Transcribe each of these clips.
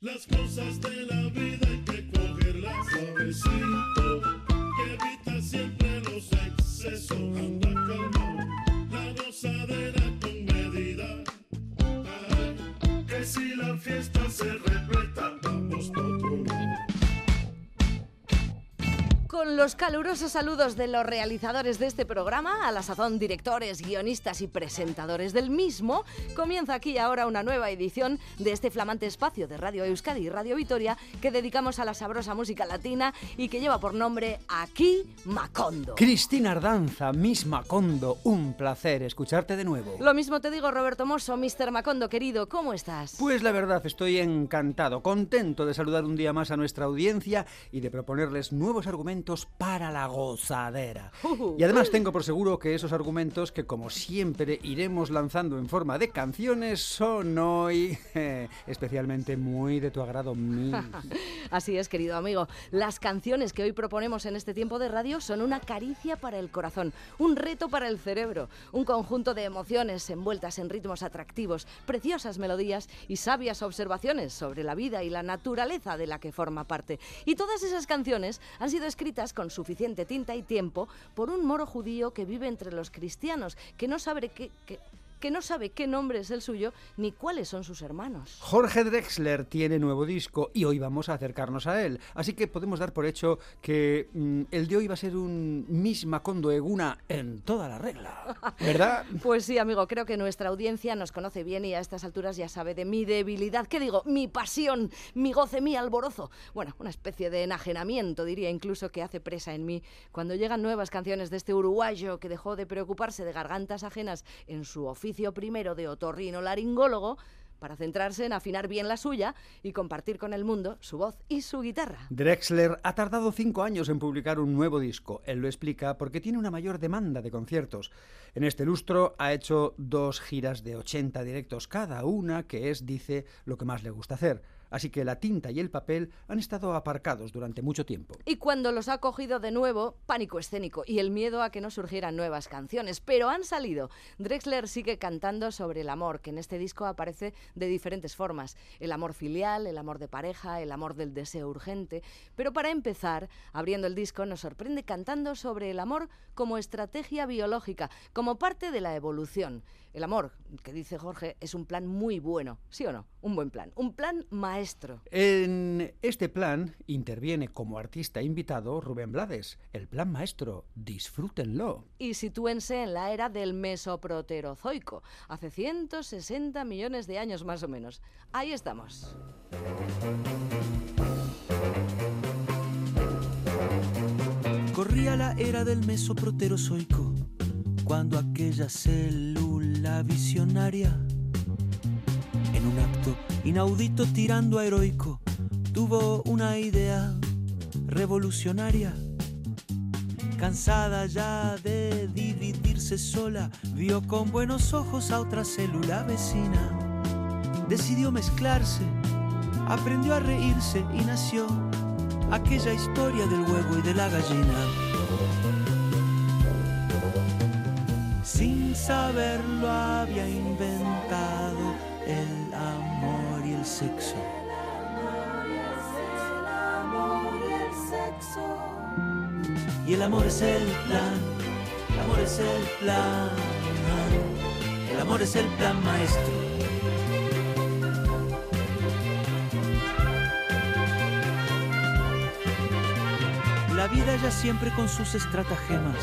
Las cosas de la los calurosos saludos de los realizadores de este programa, a la sazón directores, guionistas y presentadores del mismo, comienza aquí ahora una nueva edición de este flamante espacio de Radio Euskadi y Radio Vitoria que dedicamos a la sabrosa música latina y que lleva por nombre Aquí Macondo. Cristina Ardanza, Miss Macondo, un placer escucharte de nuevo. Lo mismo te digo, Roberto Mosso, Mr. Macondo, querido, ¿cómo estás? Pues la verdad estoy encantado, contento de saludar un día más a nuestra audiencia y de proponerles nuevos argumentos para la gozadera. Y además tengo por seguro que esos argumentos que como siempre iremos lanzando en forma de canciones son hoy eh, especialmente muy de tu agrado. Así es, querido amigo. Las canciones que hoy proponemos en este tiempo de radio son una caricia para el corazón, un reto para el cerebro, un conjunto de emociones envueltas en ritmos atractivos, preciosas melodías y sabias observaciones sobre la vida y la naturaleza de la que forma parte. Y todas esas canciones han sido escritas con suficiente tinta y tiempo por un moro judío que vive entre los cristianos, que no sabe qué... que no sabe qué nombre es el suyo ni cuáles son sus hermanos. Jorge Drexler tiene nuevo disco y hoy vamos a acercarnos a él. Así que podemos dar por hecho que mm, el de hoy va a ser un misma Condo Eguna en toda la regla. ¿Verdad? pues sí, amigo, creo que nuestra audiencia nos conoce bien y a estas alturas ya sabe de mi debilidad. ¿Qué digo? Mi pasión, mi goce, mi alborozo. Bueno, una especie de enajenamiento, diría incluso, que hace presa en mí cuando llegan nuevas canciones de este uruguayo que dejó de preocuparse de gargantas ajenas en su oficio primero de otorrino laringólogo para centrarse en afinar bien la suya y compartir con el mundo su voz y su guitarra. Drexler ha tardado cinco años en publicar un nuevo disco. Él lo explica porque tiene una mayor demanda de conciertos. En este lustro ha hecho dos giras de 80 directos cada una, que es, dice, lo que más le gusta hacer así que la tinta y el papel han estado aparcados durante mucho tiempo. Y cuando los ha cogido de nuevo, pánico escénico y el miedo a que no surgieran nuevas canciones, pero han salido. Drexler sigue cantando sobre el amor, que en este disco aparece de diferentes formas, el amor filial, el amor de pareja, el amor del deseo urgente, pero para empezar, abriendo el disco nos sorprende cantando sobre el amor como estrategia biológica, como parte de la evolución. El amor, que dice Jorge, es un plan muy bueno, ¿sí o no? Un buen plan, un plan maestro. En este plan interviene como artista invitado Rubén Blades. El plan maestro, disfrútenlo. Y sitúense en la era del mesoproterozoico, hace 160 millones de años más o menos. Ahí estamos. Corría la era del mesoproterozoico, cuando aquella célula visionaria, en un acto inaudito tirando a heroico, tuvo una idea revolucionaria. Cansada ya de dividirse sola, vio con buenos ojos a otra célula vecina. Decidió mezclarse, aprendió a reírse y nació aquella historia del huevo y de la gallina. Saberlo había inventado el amor y el sexo. Y el amor es el plan, el amor es el plan, el amor es el plan maestro. La vida ya siempre con sus estratagemas,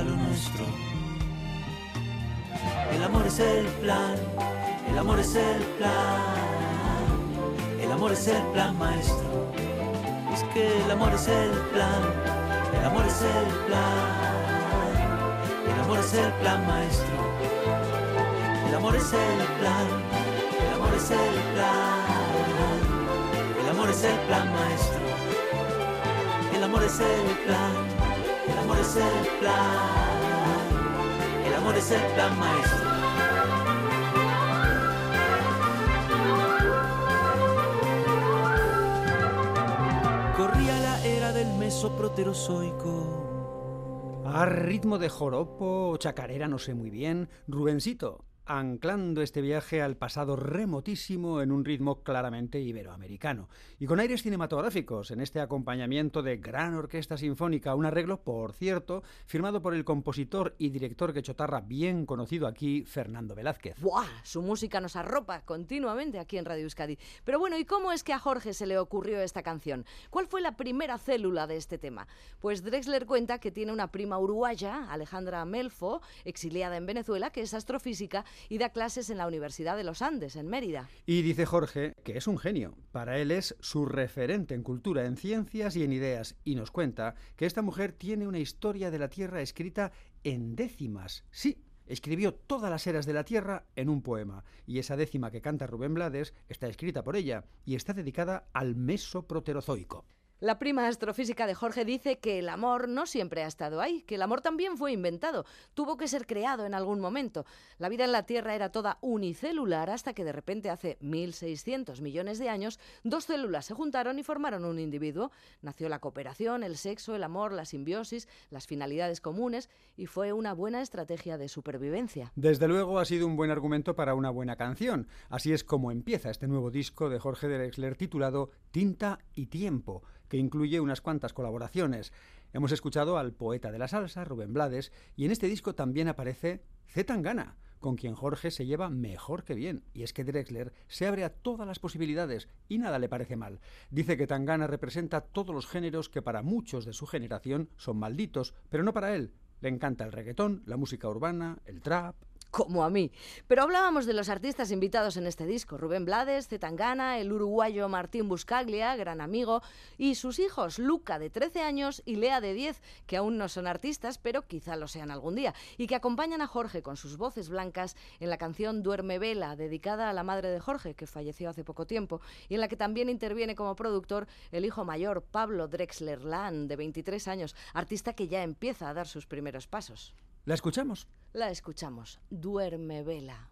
Nuestro. El amor es el plan, el amor es el plan, el amor es el plan maestro. Es que el amor es el plan, el amor es el plan, el amor es el plan maestro. El amor es el plan, el amor es el plan. El amor es el plan maestro. El amor es el plan. Amor es el plan. El amor es el plan maestro. Corría la era del mesoproterozoico. A ritmo de joropo o chacarera, no sé muy bien, Rubencito, anclando este viaje al pasado remotísimo en un ritmo claramente iberoamericano y con aires cinematográficos en este acompañamiento de gran orquesta sinfónica, un arreglo, por cierto, firmado por el compositor y director quechotarra bien conocido aquí, Fernando Velázquez. ¡Buah! Su música nos arropa continuamente aquí en Radio Euskadi. Pero bueno, ¿y cómo es que a Jorge se le ocurrió esta canción? ¿Cuál fue la primera célula de este tema? Pues Drexler cuenta que tiene una prima uruguaya, Alejandra Melfo, exiliada en Venezuela, que es astrofísica y da clases en la Universidad de los Andes, en Mérida. Y dice Jorge que es un genio. Para él es su referente en cultura, en ciencias y en ideas. Y nos cuenta que esta mujer tiene una historia de la Tierra escrita en décimas. Sí, escribió todas las eras de la Tierra en un poema. Y esa décima que canta Rubén Blades está escrita por ella y está dedicada al mesoproterozoico. La prima astrofísica de Jorge dice que el amor no siempre ha estado ahí, que el amor también fue inventado, tuvo que ser creado en algún momento. La vida en la Tierra era toda unicelular hasta que de repente hace 1.600 millones de años dos células se juntaron y formaron un individuo. Nació la cooperación, el sexo, el amor, la simbiosis, las finalidades comunes y fue una buena estrategia de supervivencia. Desde luego ha sido un buen argumento para una buena canción. Así es como empieza este nuevo disco de Jorge Drexler titulado Tinta y Tiempo que incluye unas cuantas colaboraciones. Hemos escuchado al poeta de la salsa, Rubén Blades, y en este disco también aparece Z Tangana, con quien Jorge se lleva mejor que bien. Y es que Drexler se abre a todas las posibilidades y nada le parece mal. Dice que Tangana representa todos los géneros que para muchos de su generación son malditos, pero no para él. Le encanta el reggaetón, la música urbana, el trap, como a mí. Pero hablábamos de los artistas invitados en este disco, Rubén Blades, Zetangana, el uruguayo Martín Buscaglia, gran amigo, y sus hijos, Luca de 13 años y Lea de 10, que aún no son artistas, pero quizá lo sean algún día, y que acompañan a Jorge con sus voces blancas en la canción Duerme Vela, dedicada a la madre de Jorge, que falleció hace poco tiempo, y en la que también interviene como productor el hijo mayor, Pablo Drexler Lan, de 23 años, artista que ya empieza a dar sus primeros pasos. ¿La escuchamos? La escuchamos. Duerme vela.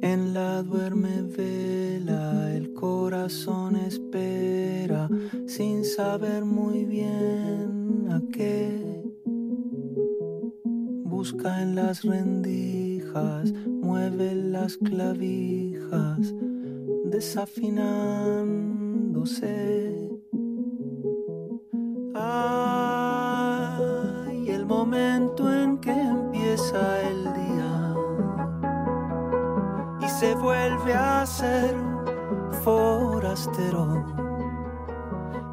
En la duerme vela el corazón espera sin saber muy bien a qué. Busca en las mueve las clavijas, desafinándose. Ay, el momento en que empieza el día y se vuelve a ser forastero,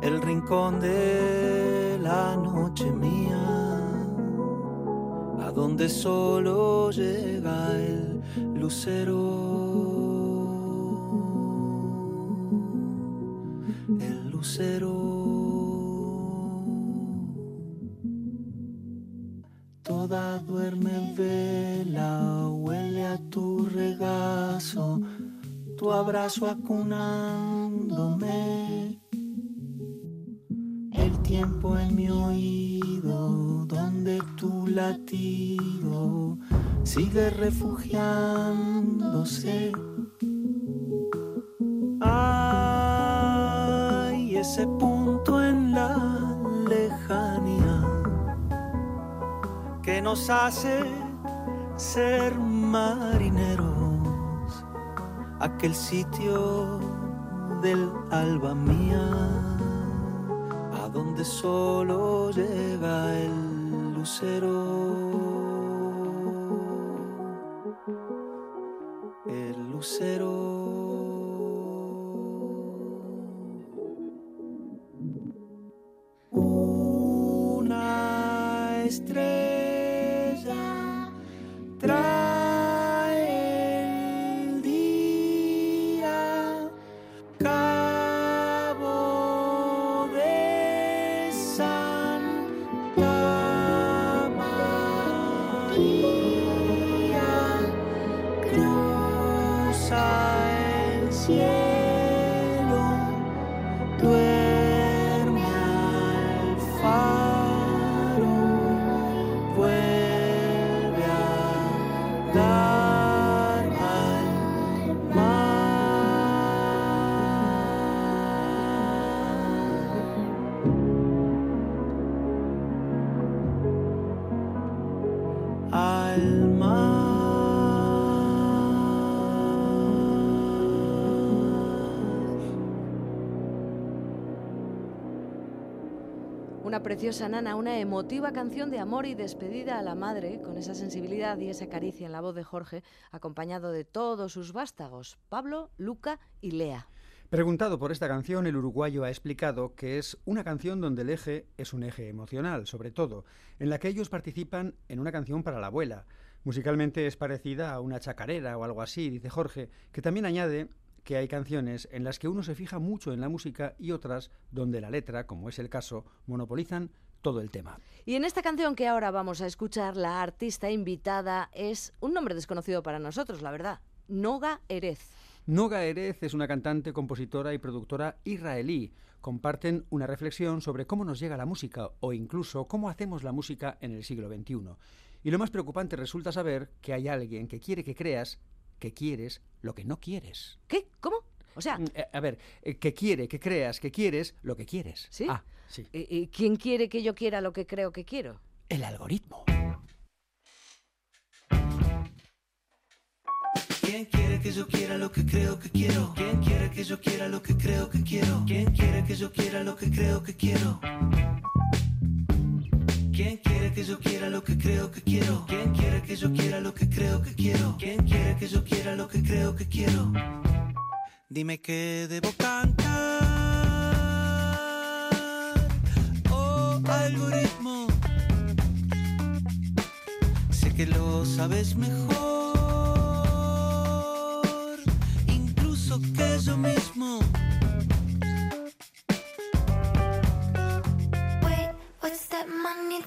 el rincón de la noche mía, donde solo llega el lucero, el lucero. Toda duerme vela, huele a tu regazo, tu abrazo acunándome. El tiempo en mi oído, donde tu latido sigue refugiándose. Hay ese punto en la lejanía que nos hace ser marineros, aquel sitio del alba mía, a donde solo llega el lucero. Lucero. Una estrella Una preciosa nana, una emotiva canción de amor y despedida a la madre, con esa sensibilidad y esa caricia en la voz de Jorge, acompañado de todos sus vástagos, Pablo, Luca y Lea. Preguntado por esta canción, el uruguayo ha explicado que es una canción donde el eje es un eje emocional, sobre todo, en la que ellos participan en una canción para la abuela. Musicalmente es parecida a una chacarera o algo así, dice Jorge, que también añade que hay canciones en las que uno se fija mucho en la música y otras donde la letra, como es el caso, monopolizan todo el tema. Y en esta canción que ahora vamos a escuchar, la artista invitada es un nombre desconocido para nosotros, la verdad, Noga Erez. Noga Erez es una cantante, compositora y productora israelí. Comparten una reflexión sobre cómo nos llega la música o incluso cómo hacemos la música en el siglo XXI. Y lo más preocupante resulta saber que hay alguien que quiere que creas que quieres lo que no quieres. ¿Qué? ¿Cómo? O sea, Mm, eh, A ver, eh, que quiere que creas que quieres lo que quieres. ¿Sí? Ah, sí. ¿y- y ¿quién quiere que yo quiera lo que creo que quiero? El algoritmo. ¿Quién quiere que yo quiera lo que creo que quiero? ¿Quién quiere que yo quiera lo que creo que quiero? ¿Quién quiere que yo quiera lo que creo que quiero? ¿Quién quiere que yo quiera lo que creo que quiero? ¿Quién quiere que yo quiera lo que creo que quiero? ¿Quién quiere que yo quiera lo que creo que quiero? Dime que debo cantar. Oh, algoritmo. Sé que lo sabes mejor. Incluso que yo mismo. Money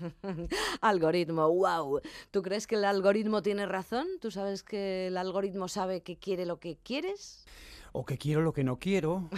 Algoritmo, wow. ¿Tú crees que el algoritmo tiene razón? ¿Tú sabes que el algoritmo sabe que quiere lo que quieres? O que quiero lo que no quiero,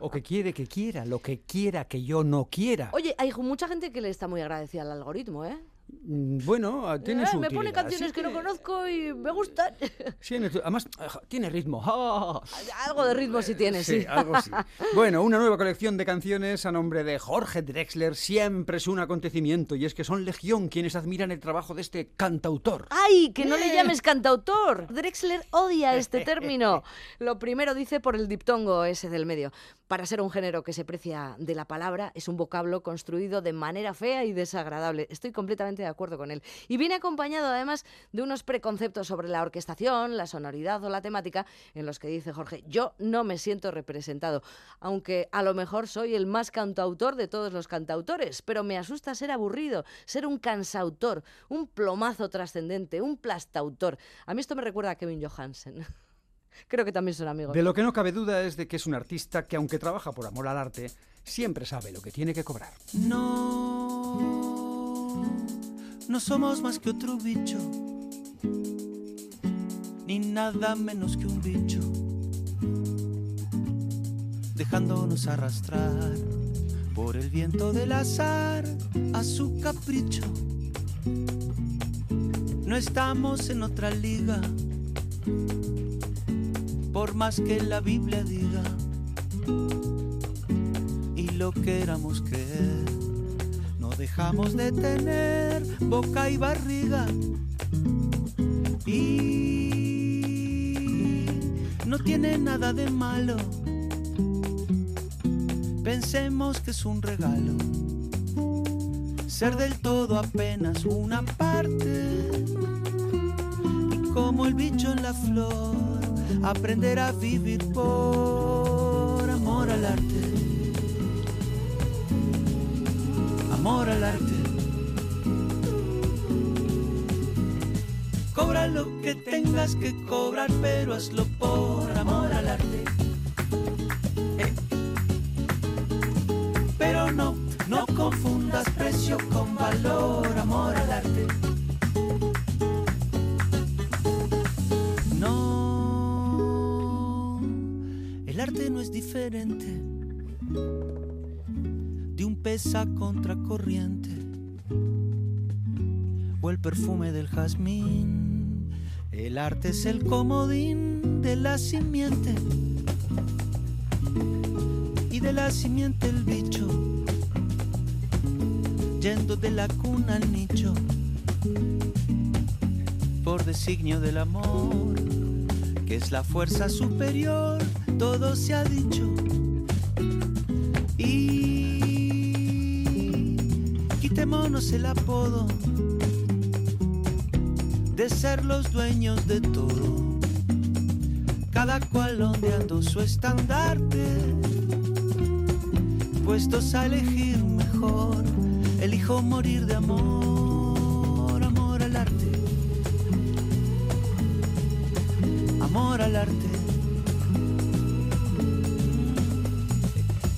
o que quiere que quiera, lo que quiera que yo no quiera. Oye, hay mucha gente que le está muy agradecida al algoritmo, ¿eh? Mm, Bueno, ah, tiene Eh, su me pone canciones sí que no conozco y me gustan. Sí, además, ah, tiene ritmo. ¡Ah! Algo de ritmo sí tiene, sí. Sí, algo así. Bueno, una nueva colección de canciones a nombre de Jorge Drexler siempre es un acontecimiento y es que son legión quienes admiran el trabajo de este cantautor. ¡Ay! Que no le llames cantautor. Drexler odia este término. Lo primero dice por el diptongo ese del medio. Para ser un género que se precia de la palabra, es un vocablo construido de manera fea y desagradable. Estoy completamente de acuerdo con él. Y viene acompañado además de unos preconceptos sobre la orquestación, la sonoridad o la temática, en los que dice Jorge, yo no me siento representado, aunque a lo mejor soy el más cantautor de todos los cantautores, pero me asusta ser aburrido, ser un cansautor, un plomazo trascendente, un plastautor. A mí esto me recuerda a Kevin Johansen. Creo que también son amigos. De lo que no cabe duda es de que es un artista que aunque trabaja por amor al arte, siempre sabe lo que tiene que cobrar. No, no somos más que otro bicho, ni nada menos que un bicho, dejándonos arrastrar por el viento del azar a su capricho. No estamos en otra liga, por más que la Biblia diga y lo queramos creer. Dejamos de tener boca y barriga. Y no tiene nada de malo. Pensemos que es un regalo. Ser del todo apenas una parte. Y como el bicho en la flor, aprender a vivir por amor al arte al arte. Cobra lo que tengas que cobrar, pero hazlo por perfume del jazmín. El arte es el comodín de la simiente y de la simiente el bicho, yendo de la cuna al nicho por designio del amor, que es la fuerza superior, todo se ha dicho. Y quitémonos el apodo de ser los dueños de todo, cada cual ondeando su estandarte, puestos a elegir mejor, elijo morir de amor, amor al arte, amor al arte.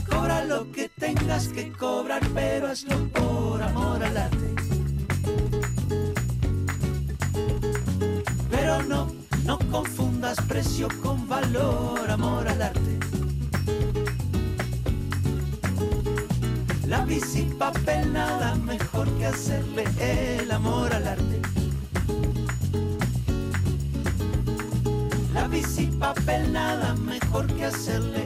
Cobra lo que tengas que cobrar, pero hazlo por amor al arte. Precio con valor, amor al arte. Lápiz y papel, nada mejor que hacerle el amor al arte. Lápiz y papel, nada mejor que hacerle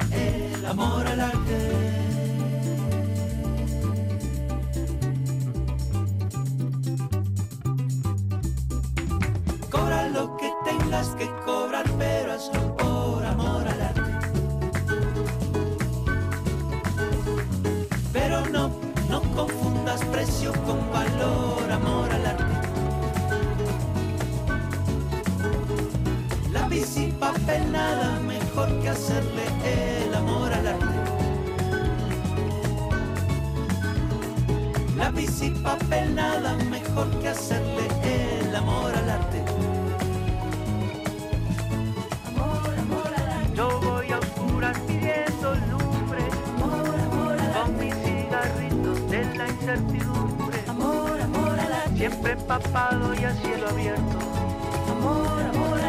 Siempre empapado y a cielo abierto.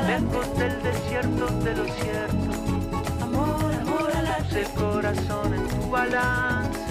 Lejos del desierto de lo cierto. Puse el corazón en tu balanza.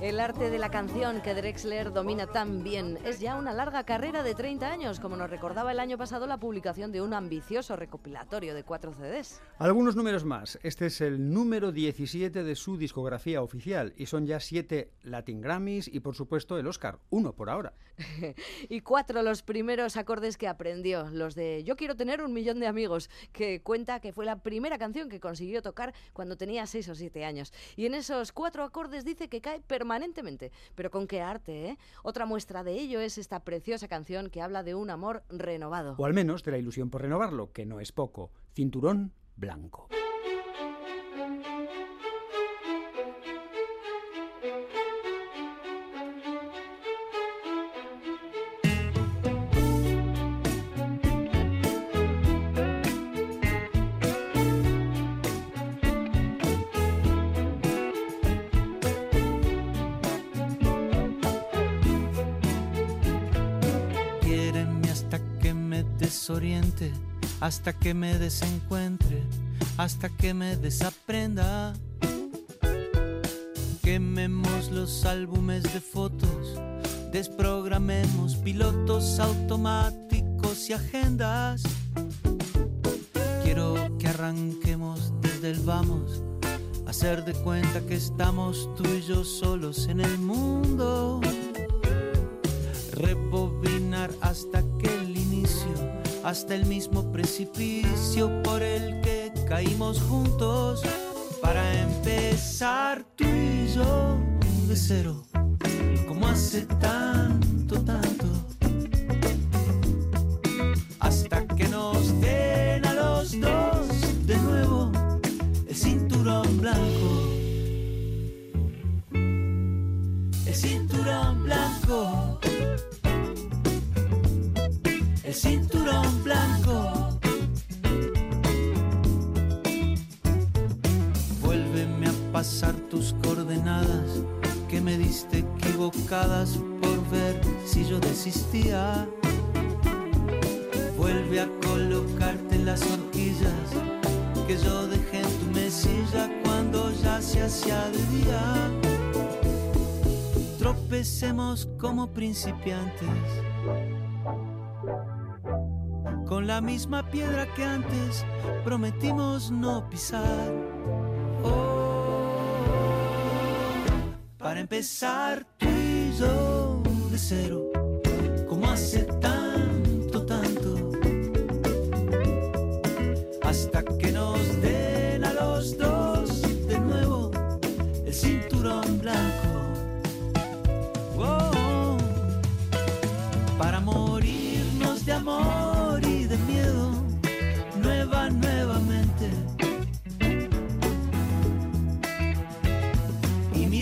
El arte de la canción que Drexler domina tan bien es ya una larga carrera de 30 años, como nos recordaba el año pasado la publicación de un ambicioso recopilatorio de cuatro CDs. Algunos números más. Este es el número 17 de su discografía oficial y son ya siete Latin Grammys y por supuesto el Oscar, uno por ahora. y cuatro los primeros acordes que aprendió, los de Yo quiero tener un millón de amigos, que cuenta que fue la primera canción que consiguió tocar cuando tenía seis o siete años. Y en esos cuatro acordes dice que cae permanentemente. Pero con qué arte, ¿eh? Otra muestra de ello es esta preciosa canción que habla de un amor renovado. O al menos de la ilusión por renovarlo, que no es poco. Cinturón blanco. Hasta que me desencuentre, hasta que me desaprenda. Quememos los álbumes de fotos, desprogramemos pilotos automáticos y agendas. Quiero que arranquemos desde el vamos, hacer de cuenta que estamos tú y yo solos en el mundo rebobinar hasta que hasta el mismo precipicio por el que caímos juntos, para empezar tú y yo de cero, como hace tanto, tanto, que me diste equivocadas por ver si yo desistía. Vuelve a colocarte las horquillas que yo dejé en tu mesilla cuando ya se hacía de día. Tropecemos como principiantes con la misma piedra que antes prometimos no pisar. Oh, para empezar tú y de cero, como hace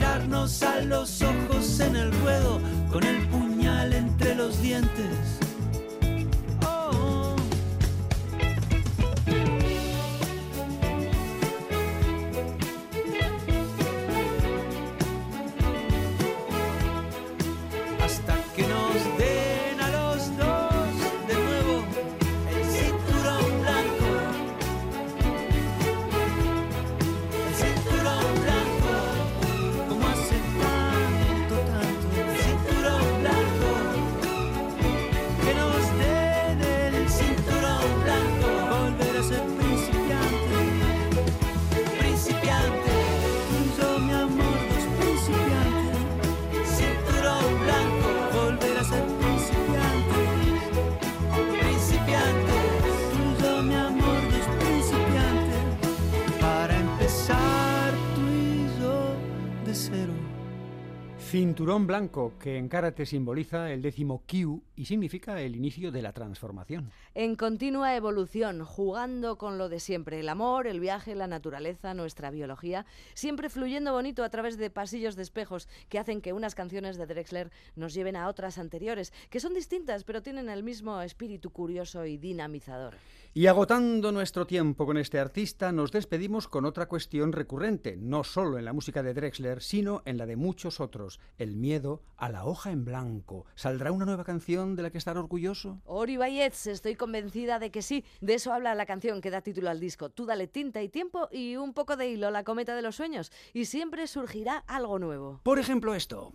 mirarnos a los ojos en el ruedo, con el puñal entre los dientes. Cinturón blanco, que en karate simboliza el décimo Kyu y significa el inicio de la transformación. En continua evolución, jugando con lo de siempre, el amor, el viaje, la naturaleza, nuestra biología, siempre fluyendo bonito a través de pasillos de espejos que hacen que unas canciones de Drexler nos lleven a otras anteriores, que son distintas pero tienen el mismo espíritu curioso y dinamizador. Y agotando nuestro tiempo con este artista, nos despedimos con otra cuestión recurrente, no solo en la música de Drexler, sino en la de muchos otros, el miedo a la hoja en blanco. ¿Saldrá una nueva canción de la que estar orgulloso? Ori Bayets, estoy convencida de que sí. De eso habla la canción que da título al disco. Tú dale tinta y tiempo y un poco de hilo, la cometa de los sueños, y siempre surgirá algo nuevo. Por ejemplo esto.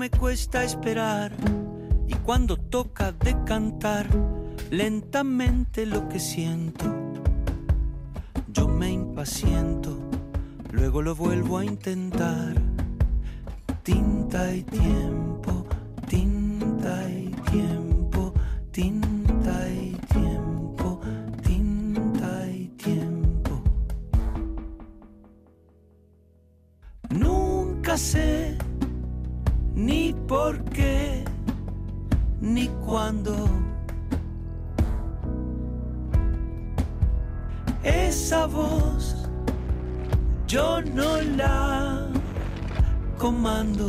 me cuesta esperar y cuando toca decantar lentamente lo que siento, yo me impaciento, luego lo vuelvo a intentar. Tinta y tiempo, Esa voz yo no la comando.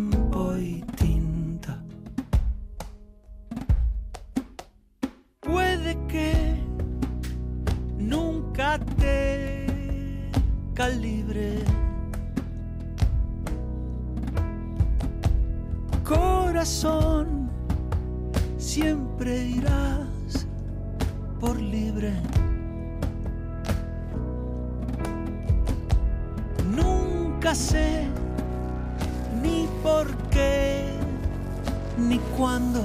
calibre. Corazón, siempre irás por libre. Nunca sé ni por qué ni cuándo.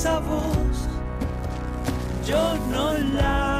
esa voz yo no la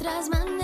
tuyo. Hay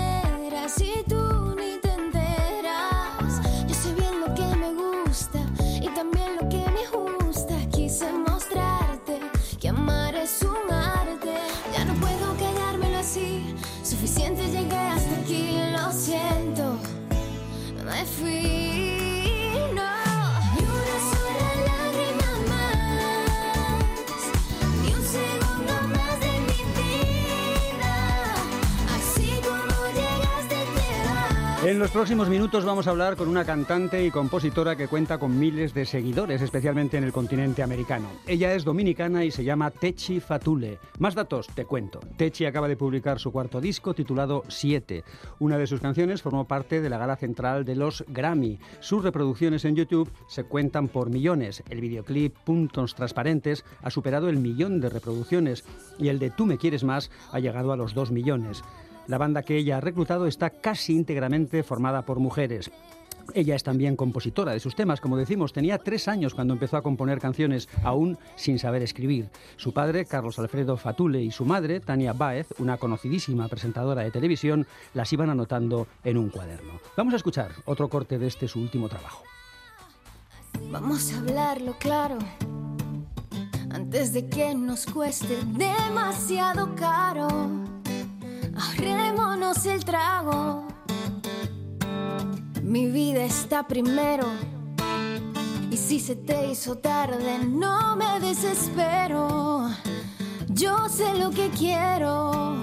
En los próximos minutos vamos a hablar con una cantante y compositora que cuenta con miles de seguidores, especialmente en el continente americano. Ella es dominicana y se llama Techi Fatule. Más datos, te cuento. Techi acaba de publicar su cuarto disco titulado Siete. Una de sus canciones formó parte de la gala central de los Grammy. Sus reproducciones en YouTube se cuentan por millones. El videoclip Puntos Transparentes ha superado el millón de reproducciones y el de Tú me quieres más ha llegado a los dos millones. La banda que ella ha reclutado está casi íntegramente formada por mujeres. Ella es también compositora de sus temas, como decimos, tenía tres años cuando empezó a componer canciones, aún sin saber escribir. Su padre, Carlos Alfredo Fatule, y su madre, Tania Baez, una conocidísima presentadora de televisión, las iban anotando en un cuaderno. Vamos a escuchar otro corte de este su último trabajo. Vamos a hablarlo claro. Antes de que nos cueste demasiado caro. Ahorrémonos el trago. Mi vida está primero. Y si se te hizo tarde, no me desespero. Yo sé lo que quiero.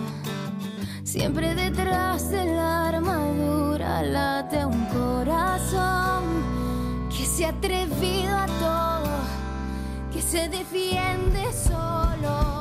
Siempre detrás de la armadura late un corazón que se ha atrevido a todo, que se defiende solo.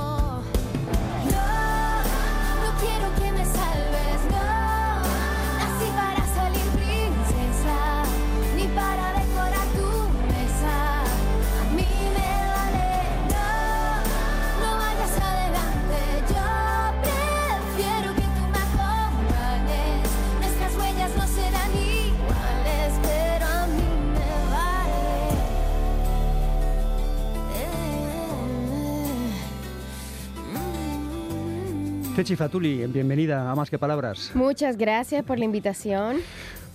Techi Fatuli, bienvenida a Más que Palabras. Muchas gracias por la invitación.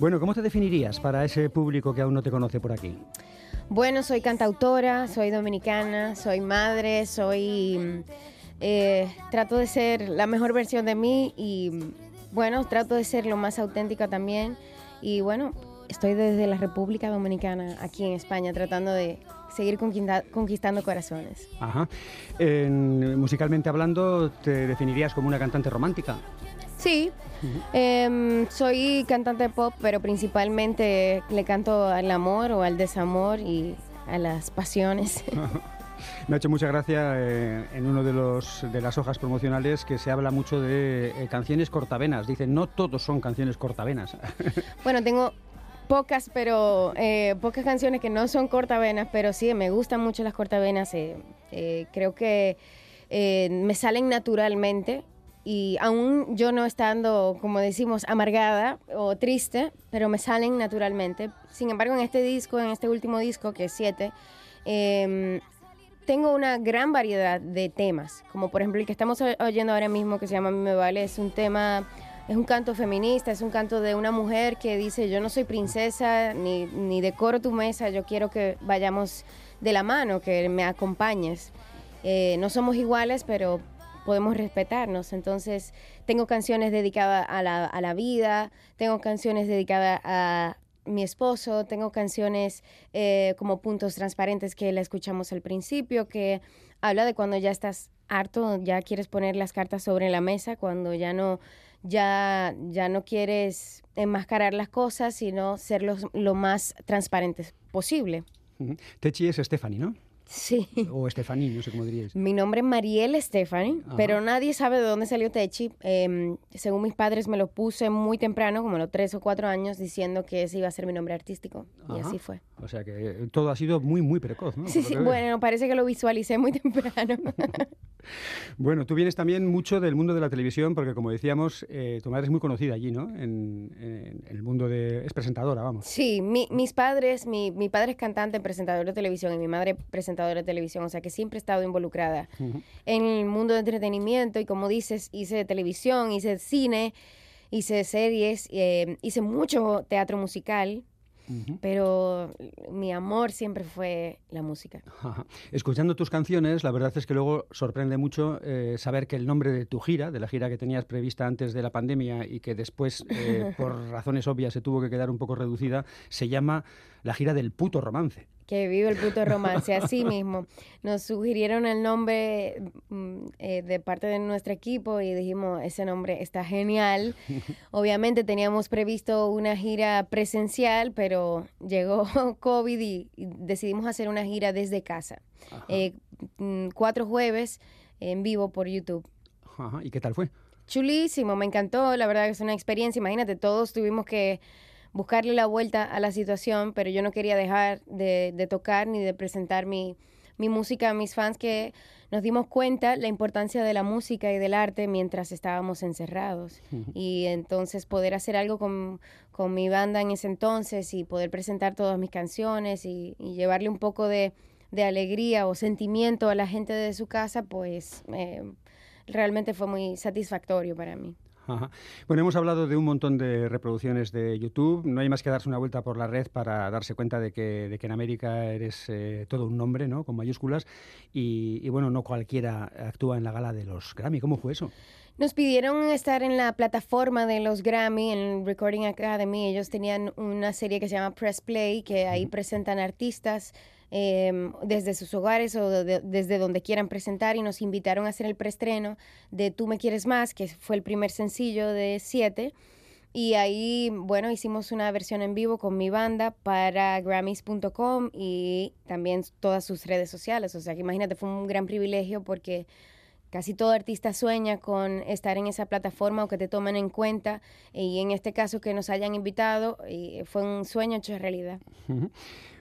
Bueno, ¿cómo te definirías para ese público que aún no te conoce por aquí? Bueno, soy cantautora, soy dominicana, soy madre, soy... mm, eh, trato de ser la mejor versión de mí y, mm, bueno, trato de ser lo más auténtica también. Y bueno, estoy desde la República Dominicana, aquí en España, tratando de seguir conquista- conquistando corazones. Ajá. En- musicalmente hablando, ¿te definirías como una cantante romántica? Sí, em, soy cantante pop, pero principalmente le canto al amor o al desamor y a las pasiones. Me ha hecho mucha gracia eh, en uno de los de las hojas promocionales que se habla mucho de eh, canciones cortavenas. Dicen, no todos son canciones cortavenas. bueno, tengo pocas, pero eh, pocas canciones que no son cortavenas, pero sí, me gustan mucho las cortavenas. eh, eh, creo que eh, me salen naturalmente y aún yo no estando, como decimos, amargada o triste, pero me salen naturalmente. Sin embargo, en este disco, en este último disco, que es 7, tengo una gran variedad de temas, como por ejemplo el que estamos oyendo ahora mismo, que se llama me vale, es un tema, es un canto feminista, es un canto de una mujer que dice, yo no soy princesa, ni, ni decoro tu mesa, yo quiero que vayamos de la mano, que me acompañes. Eh, no somos iguales, pero podemos respetarnos. Entonces, tengo canciones dedicadas a la, a la vida, tengo canciones dedicadas a mi esposo, tengo canciones eh, como Puntos Transparentes que la escuchamos al principio, que habla de cuando ya estás harto, ya quieres poner las cartas sobre la mesa cuando ya no, ya, ya no quieres enmascarar las cosas, sino ser los- lo más transparentes posible. Techi es Stephanie, ¿no? Sí. O Stephanie, no sé cómo diríais. Mi nombre es Mariel Stephanie, Ajá. pero nadie sabe de dónde salió Techi. Em, según mis padres me lo puse muy temprano, como a los tres o cuatro años, diciendo que ese iba a ser mi nombre artístico. Y Ajá. así fue. O sea que eh, todo ha sido muy, muy precoz, ¿no? Sí, sí, bueno, parece que lo visualicé muy temprano. Bueno, tú vienes también mucho del mundo de la televisión, porque como decíamos, eh, tu madre es muy conocida allí, ¿no? En, en- en el mundo de... es presentadora, vamos. Sí, mi- mis padres, mi, mi padre es cantante, presentador de televisión y mi madre presentadora de televisión, o sea que siempre he estado involucrada Ujú. en el mundo de entretenimiento y como dices, hice televisión, hice cine, hice series, eh, hice mucho teatro musical, pero mi amor siempre fue la música. Ajá. Escuchando tus canciones, la verdad es que luego sorprende mucho eh, saber que el nombre de tu gira, de la gira que tenías prevista antes de la pandemia y que después, eh, por razones obvias, se tuvo que quedar un poco reducida, se llama la gira del puto romance. Que vive el puto romance, así mismo. Nos sugirieron el nombre mm, eh, de parte de nuestro equipo y dijimos, ese nombre está genial. Obviamente teníamos previsto una gira presencial, pero llegó COVID y, y decidimos hacer una gira desde casa. Eh, mm, cuatro jueves en vivo por YouTube. Ajá. ¿Y qué tal fue? Chulísimo, me encantó, la verdad que es una experiencia, imagínate, todos tuvimos que buscarle la vuelta a la situación, pero yo no quería dejar de, de tocar ni de presentar mi, mi música a mis fans que nos dimos cuenta la importancia de la música y del arte mientras estábamos encerrados. Y entonces poder hacer algo con, con mi banda en ese entonces y poder presentar todas mis canciones y, y llevarle un poco de, de alegría o sentimiento a la gente de su casa, pues eh, realmente fue muy satisfactorio para mí. Ajá. Bueno, hemos hablado de un montón de reproducciones de YouTube. No hay más que darse una vuelta por la red para darse cuenta de que, de que en América eres eh, todo un nombre, ¿no? Con mayúsculas. Y, y, bueno, no cualquiera actúa en la gala de los Grammy. ¿Cómo fue eso? Nos pidieron estar en la plataforma de los Grammy, en Recording Academy. Ellos tenían una serie que se llama Press Play, que ahí presentan artistas eh, desde sus hogares o de- desde donde quieran presentar y nos invitaron a hacer el preestreno de Tú me quieres más, que fue el primer sencillo de Siete. Y ahí, bueno, hicimos una versión en vivo con mi banda para Grammys.com y también todas sus redes sociales. O sea que imagínate, fue un gran privilegio porque casi todo artista sueña con estar en esa plataforma o que te tomen en cuenta. Y en este caso que nos hayan invitado, fue un sueño hecho realidad.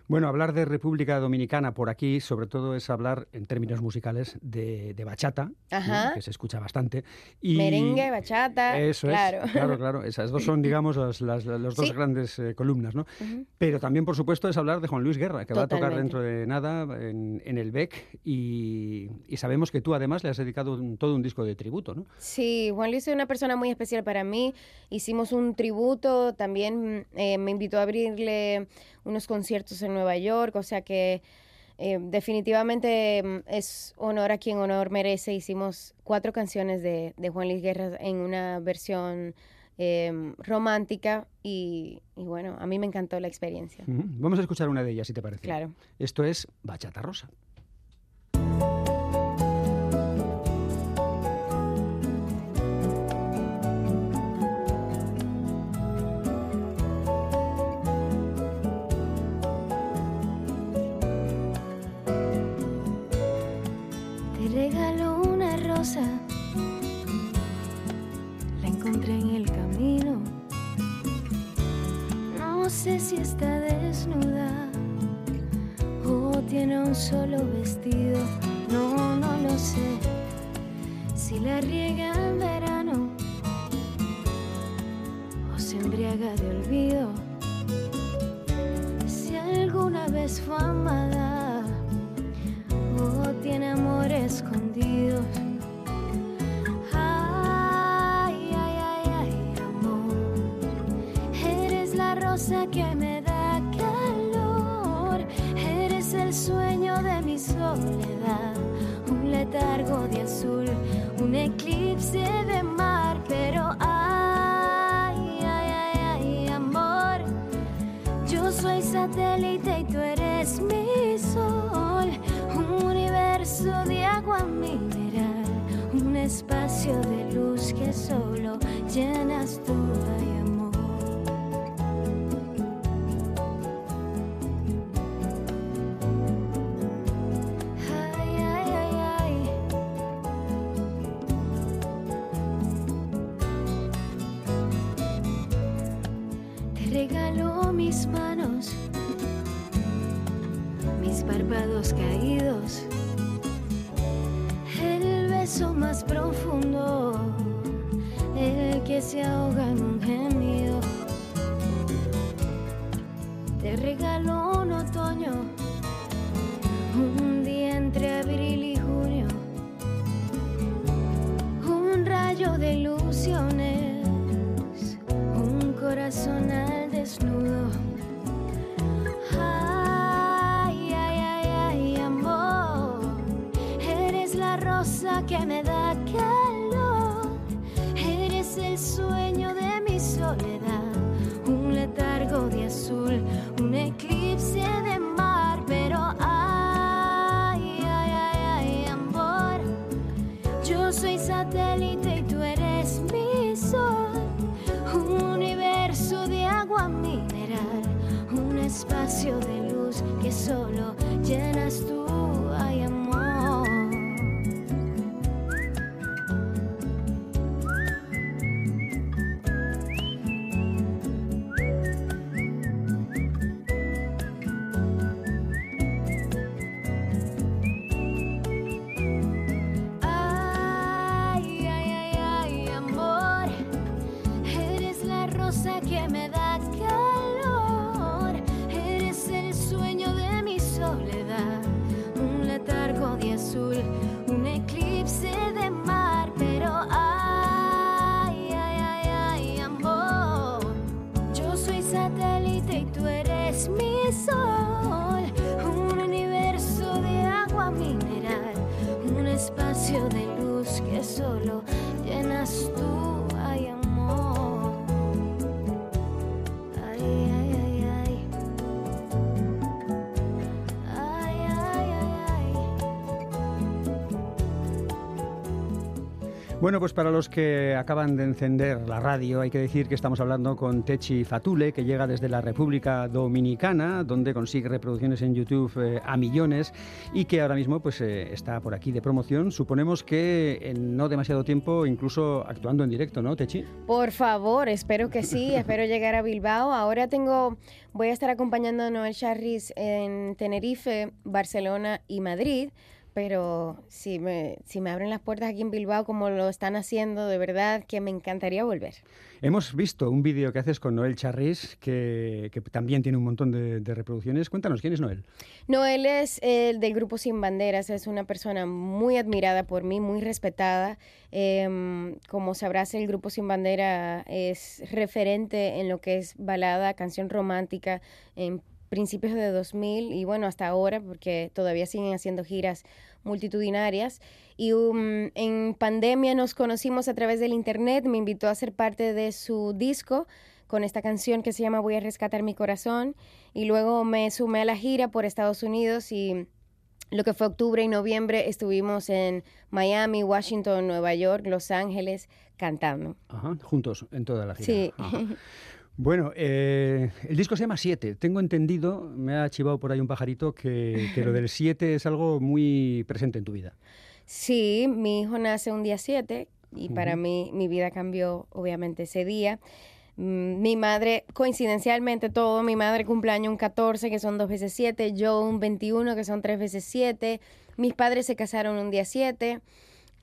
Bueno, hablar de República Dominicana por aquí, sobre todo, es hablar en términos musicales de, de bachata, ¿no? Que se escucha bastante. Y Merengue, bachata, Eso claro. es, claro, claro. Esas dos son, digamos, las, las, las dos Sí. grandes eh, columnas, ¿no? Ujú. Pero también, por supuesto, es hablar de Juan Luis Guerra, que va a tocar Totalmente. dentro de nada en, en el BEC y, y sabemos que tú además le has dedicado un- todo un disco de tributo, ¿no? Sí, Juan Luis es una persona muy especial para mí. Hicimos un tributo, también eh, me invitó a abrirle unos conciertos en Nueva York, o sea que eh, definitivamente mm, es honor a quien honor merece. Hicimos cuatro canciones de, de Juan Luis Guerra en una versión eh, romántica y, y bueno, a mí me encantó la experiencia. Vamos a escuchar una de ellas, si te parece. Claro. Esto es Bachata Rosa. La encontré en el camino. No sé si está desnuda o tiene un solo vestido. No, no lo sé. Si la riega en verano o se embriaga de olvido. Si alguna vez fue amada o tiene amor escondido. Que me da calor. Eres el sueño de mi soledad. Un letargo de azul, un eclipse de mar. Pero ay, ay, ay, ay, amor. Yo soy satélite y tú eres mi sol, un universo de agua mineral. espacio de luz que solo llenas tú, espacio de luz que solo llenas tú, ay amor. Bueno, pues para los que acaban de encender la radio, hay que decir que estamos hablando con Techi Fatule, que llega desde la República Dominicana, donde consigue reproducciones en YouTube eh, a millones y que ahora mismo pues eh, está por aquí de promoción. Suponemos que en no demasiado tiempo, incluso actuando en directo, ¿no, Techi? Por favor, espero que sí, espero llegar a Bilbao. Ahora tengo, voy a estar acompañando a Noel Charris en Tenerife, Barcelona y Madrid. Pero si me, si me abren las puertas aquí en Bilbao como lo están haciendo, de verdad que me encantaría volver. Hemos visto un vídeo que haces con Noel Charris, que, que también tiene un montón de, de reproducciones. Cuéntanos, ¿quién es Noel? Noel es el del grupo Sin Banderas, es una persona muy admirada por mí, muy respetada. Em, como sabrás, el grupo Sin Bandera es referente en lo que es balada, canción romántica, en principios de 2000 y bueno, hasta ahora, porque todavía siguen haciendo giras multitudinarias. Y um, en pandemia nos conocimos a través del internet, me invitó a ser parte de su disco con esta canción que se llama Voy a rescatar mi corazón y luego me sumé a la gira por Estados Unidos y lo que fue octubre y noviembre estuvimos en Miami, Washington, Nueva York, Los Ángeles cantando. Ajá, juntos en toda la gira. Sí. Ajá. Bueno, eh, el disco se llama Siete. Tengo entendido, me ha chivado por ahí un pajarito, que, que lo del siete es algo muy presente en tu vida. Sí, mi hijo nace un día 7 y para mí mi vida cambió obviamente ese día. Mm, Mi madre, coincidencialmente todo, mi madre cumpleaños un 14, que son dos veces 7, yo un 21, que son tres veces 7. Mis padres se casaron un día 7.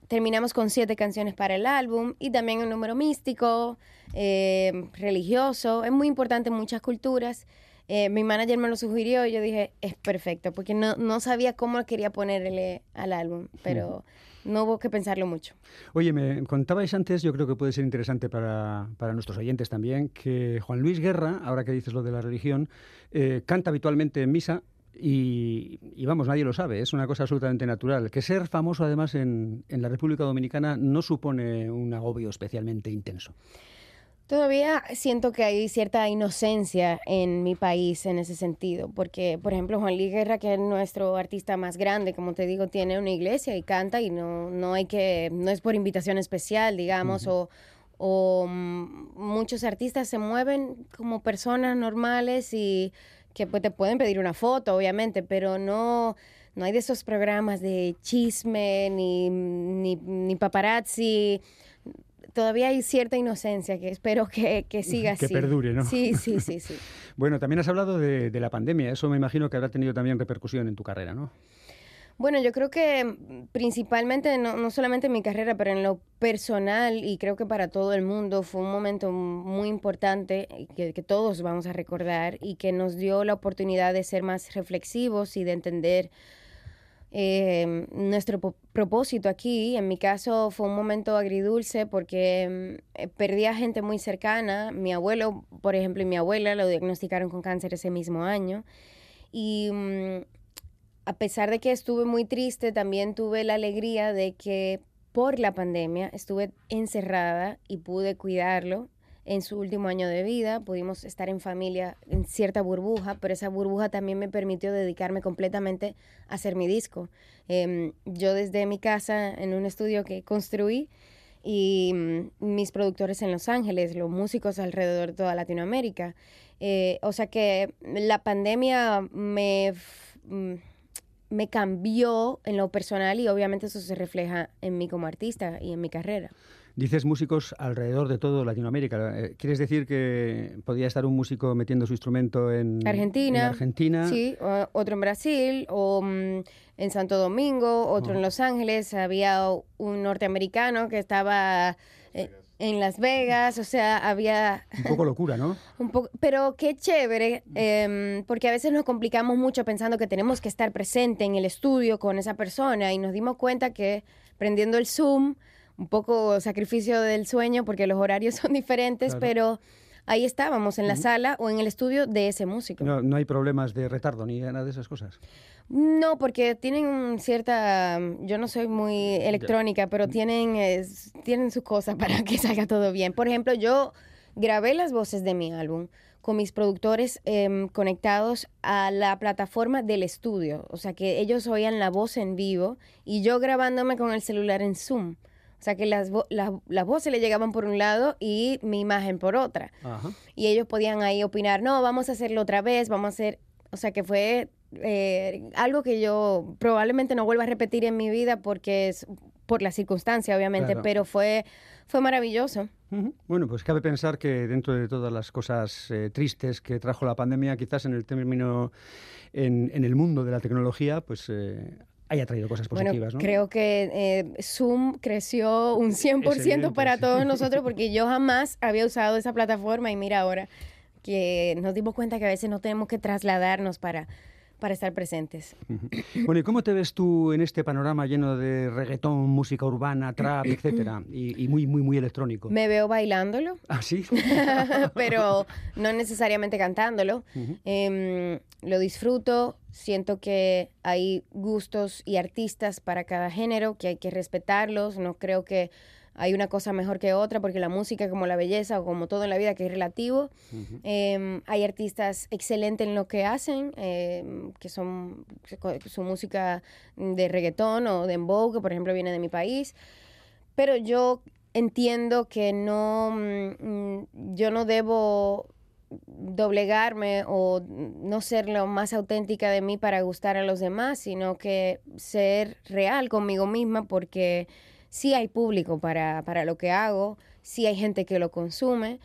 Terminamos con siete canciones para el álbum y también un número místico, eh, religioso. Es muy importante en muchas culturas. Eh, mi manager me lo sugirió y yo dije, es perfecto, porque no, no sabía cómo quería ponerle al álbum, pero no hubo que pensarlo mucho. Oye, me contabais antes, yo creo que puede ser interesante para, para nuestros oyentes también, que Juan Luis Guerra, ahora que dices lo de la religión, eh, canta habitualmente en misa y, y vamos, nadie lo sabe, es una cosa absolutamente natural. Que ser famoso además en, en la República Dominicana no supone un agobio especialmente intenso. Todavía siento que hay cierta inocencia en mi país en ese sentido, porque, por ejemplo, Juan Luis Guerra, que es nuestro artista más grande, como te digo, tiene una iglesia y canta y no, no hay que, no es por invitación especial, digamos, o, o mm, muchos artistas se mueven como personas normales y que pues, te pueden pedir una foto, obviamente, pero no, no hay de esos programas de chisme ni, ni, ni paparazzi todavía hay cierta inocencia que espero que, que siga Que así. perdure, ¿no? Sí, sí, sí, sí. Bueno, también has hablado de, de la pandemia. Eso me imagino que habrá tenido también repercusión en tu carrera, ¿no? Bueno, yo creo que mm, principalmente, no, no solamente en mi carrera, pero en lo personal y creo que para todo el mundo fue un momento muy importante que, que todos vamos a recordar y que nos dio la oportunidad de ser más reflexivos y de entender eh, nuestro propósito aquí. En mi caso fue un momento agridulce porque mm, eh, perdí a gente muy cercana. Mi abuelo, por ejemplo, y mi abuela lo diagnosticaron con cáncer ese mismo año. Y mm, a pesar de que estuve muy triste, también tuve la alegría de que por la pandemia estuve encerrada y pude cuidarlo en su último año de vida. Pudimos estar en familia en cierta burbuja, pero esa burbuja también me permitió dedicarme completamente a hacer mi disco. Em, yo desde mi casa, en un estudio que construí, y mm, mis productores en Los Ángeles, los músicos alrededor de toda Latinoamérica. Eh, o sea que la pandemia me, mm, me cambió en lo personal y obviamente eso se refleja en mí como artista y en mi carrera. Dices músicos alrededor de todo Latinoamérica. Eh, ¿Quieres decir que podía estar un músico metiendo su instrumento en Argentina. en Argentina? Sí, otro en Brasil, o mm, en Santo Domingo, otro en Los Ángeles. Había un norteamericano que estaba eh, en Las Vegas, o sea, había Un poco locura, ¿no? un poco, pero qué chévere, em, porque a veces nos complicamos mucho pensando que tenemos que estar presente en el estudio con esa persona y nos dimos cuenta que prendiendo el Zoom, un poco sacrificio del sueño porque los horarios son diferentes, Claro. pero ahí estábamos en la sala o en el estudio de ese músico. No, no hay problemas de retardo ni nada de esas cosas. No, porque tienen cierta, yo no soy muy electrónica, pero tienen, es- tienen sus cosas para que salga todo bien. Por ejemplo, yo grabé las voces de mi álbum con mis productores em, conectados a la plataforma del estudio, o sea que ellos oían la voz en vivo y yo grabándome con el celular en Zoom. O sea que las, vo- las, las voces le llegaban por un lado y mi imagen por otra Ajá. y ellos podían ahí opinar, no, vamos a hacerlo otra vez, vamos a hacer, o sea que fue eh, algo que yo probablemente no vuelva a repetir en mi vida porque es por la circunstancia, obviamente, Claro. pero fue, fue maravilloso. Bueno, pues cabe pensar que dentro de todas las cosas eh, tristes que trajo la pandemia, quizás en el término, en, en el mundo de la tecnología, pues eh, haya traído cosas Bueno, positivas, ¿no? creo que eh, Zoom creció un 100% evidente, para sí. todos nosotros porque yo jamás había usado esa plataforma y mira ahora que nos dimos cuenta que a veces no tenemos que trasladarnos para, para estar presentes. Bueno, ¿y cómo te ves tú en este panorama lleno de reggaetón, música urbana, trap, etcétera? Y, y muy, muy, muy electrónico. Me veo bailándolo. ¿Ah, sí? pero no necesariamente cantándolo. Em, lo disfruto, siento que hay gustos y artistas para cada género, que hay que respetarlos, no creo que hay una cosa mejor que otra, porque la música, como la belleza o como todo en la vida, que es relativo, Em, hay artistas excelentes en lo que hacen, em, que son su música de reggaetón o de dembow, que por ejemplo viene de mi país, pero yo entiendo que no, mm, yo no debo doblegarme o no ser lo más auténtica de mí para gustar a los demás, sino que ser real conmigo misma porque sí hay público para, para lo que hago, sí hay gente que lo consume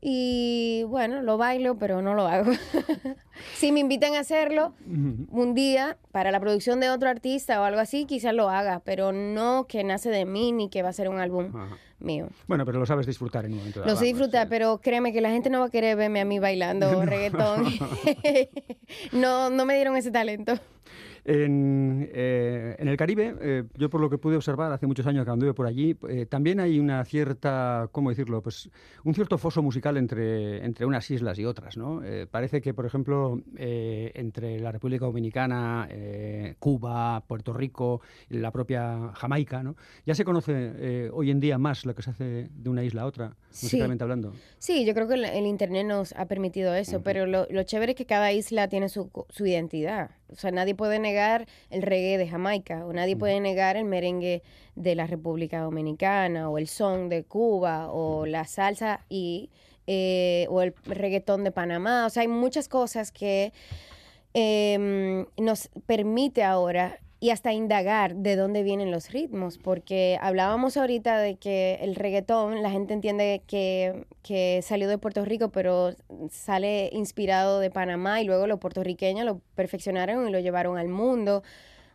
y bueno, lo bailo, pero no lo hago. si me invitan a hacerlo un día para la producción de otro artista o algo así, quizás lo haga, pero no que nace de mí ni que va a ser un álbum Ajá. mío. Bueno, pero lo sabes disfrutar en un momento dado. Lo sé disfrutar, eh. pero créeme que la gente no va a querer verme a mí bailando reggaetón. no, no me dieron ese talento. En, eh, en el Caribe, eh, yo por lo que pude observar hace muchos años que anduve por allí, eh, también hay una cierta, ¿cómo decirlo? Pues un cierto foso musical entre, entre unas islas y otras, ¿no? Eh, parece que, por ejemplo, entre la República Dominicana, Cuba, Puerto Rico, la propia Jamaica, ¿no? Ya se conoce eh, hoy en día más lo que se hace de una isla a otra, Sí. musicalmente hablando. Sí, yo creo que el, el Internet nos ha permitido eso, pero lo, lo chévere es que cada isla tiene su, su identidad. O sea, nadie puede negar el reggae de Jamaica, o nadie puede negar el merengue de la República Dominicana, o el son de Cuba, o la salsa y eh, o el reggaetón de Panamá. O sea, hay muchas cosas que em, nos permite ahora y hasta indagar de dónde vienen los ritmos, porque hablábamos ahorita de que el reggaetón, la gente entiende que, que salió de Puerto Rico, pero sale inspirado de Panamá y luego los puertorriqueños lo perfeccionaron y lo llevaron al mundo.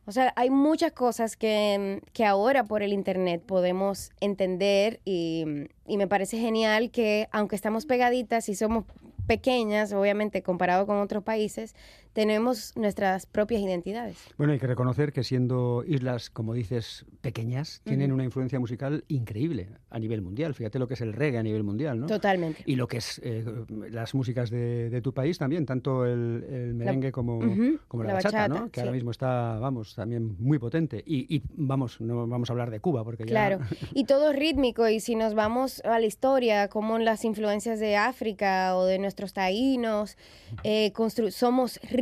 O sea, hay muchas cosas que, que ahora por el Internet podemos entender y, y me parece genial que aunque estamos pegaditas y somos pequeñas, obviamente comparado con otros países, tenemos nuestras propias identidades. Bueno, hay que reconocer que siendo islas, como dices, pequeñas, tienen una influencia musical increíble a nivel mundial. Fíjate lo que es el reggae a nivel mundial, ¿no? Totalmente. Y lo que es eh, las músicas de, de tu país también, tanto el, el merengue como, como la, la bachata, ¿no? Que ahora mismo está, vamos, también muy potente. Y, y vamos, no vamos a hablar de Cuba, porque ya... Claro, y todo rítmico, y si nos vamos a la historia, como las influencias de África o de nuestros taínos, eh, somos rítmicos,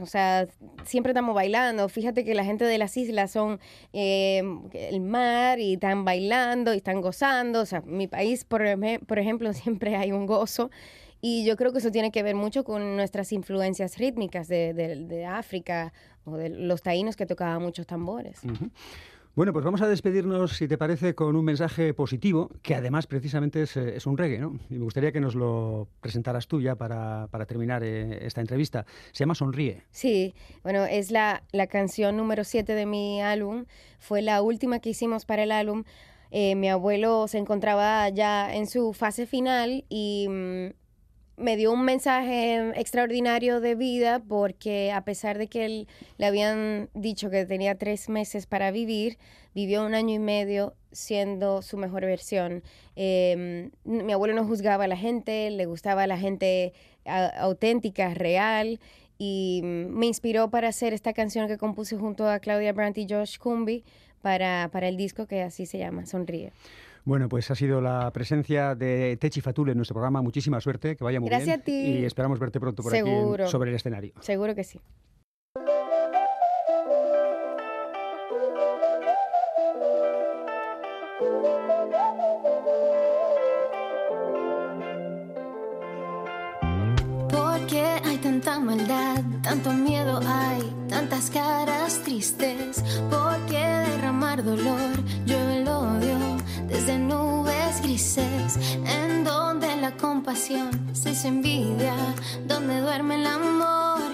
o sea, siempre estamos bailando. Fíjate que la gente de las islas son eh, el mar y están bailando y están gozando. O sea, mi país, por, ejemplo- siempre hay un gozo. Y yo creo que eso tiene que ver mucho con nuestras influencias rítmicas de, África o de los taínos que tocaban muchos tambores. Bueno, pues vamos a despedirnos, si te parece, con un mensaje positivo, que además precisamente es, eh, un reggae, ¿no? Y me gustaría que nos lo presentaras tú ya para, para terminar eh, esta entrevista. Se llama Sonríe. Sí, bueno, es la, la canción número 7 de mi álbum. Fue la última que hicimos para el álbum. Eh, mi abuelo se encontraba ya en su fase final y mm, me dio un mensaje extraordinario de vida porque a pesar de que él le habían dicho que tenía tres meses para vivir, vivió un año y medio siendo su mejor versión. Eh, mi abuelo no juzgaba a la gente, le gustaba a la gente auténtica, real y me inspiró para hacer esta canción que compuse junto a Claudia Brandt y Josh Kumbi para, para el disco que así se llama, Sonríe. Bueno, pues ha sido la presencia de Techi Fatul en nuestro programa. Muchísima suerte, que vaya muy Gracias bien. a ti. Y esperamos verte pronto por aquí en- Seguro. sobre el escenario. Seguro que sí. ¿Por qué hay tanta maldad, tanto miedo hay, tantas caras tristes? ¿Por qué derramar dolor? Desde nubes grises, en donde la compasión se hizo envidia, donde duerme el amor.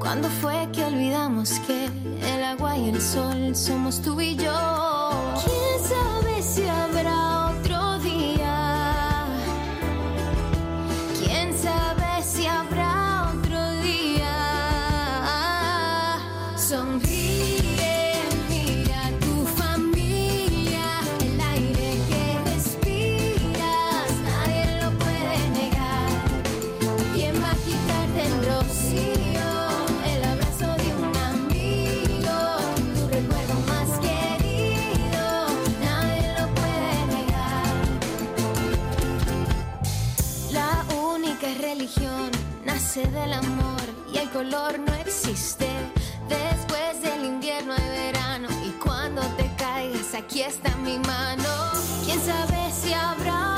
¿Cuándo fue que olvidamos que el agua y el sol somos tú y yo? ¿Quién sabe si habrá del amor y el color no existe. Después del invierno hay verano y cuando te caigas aquí está mi mano. ¿Quién sabe si habrá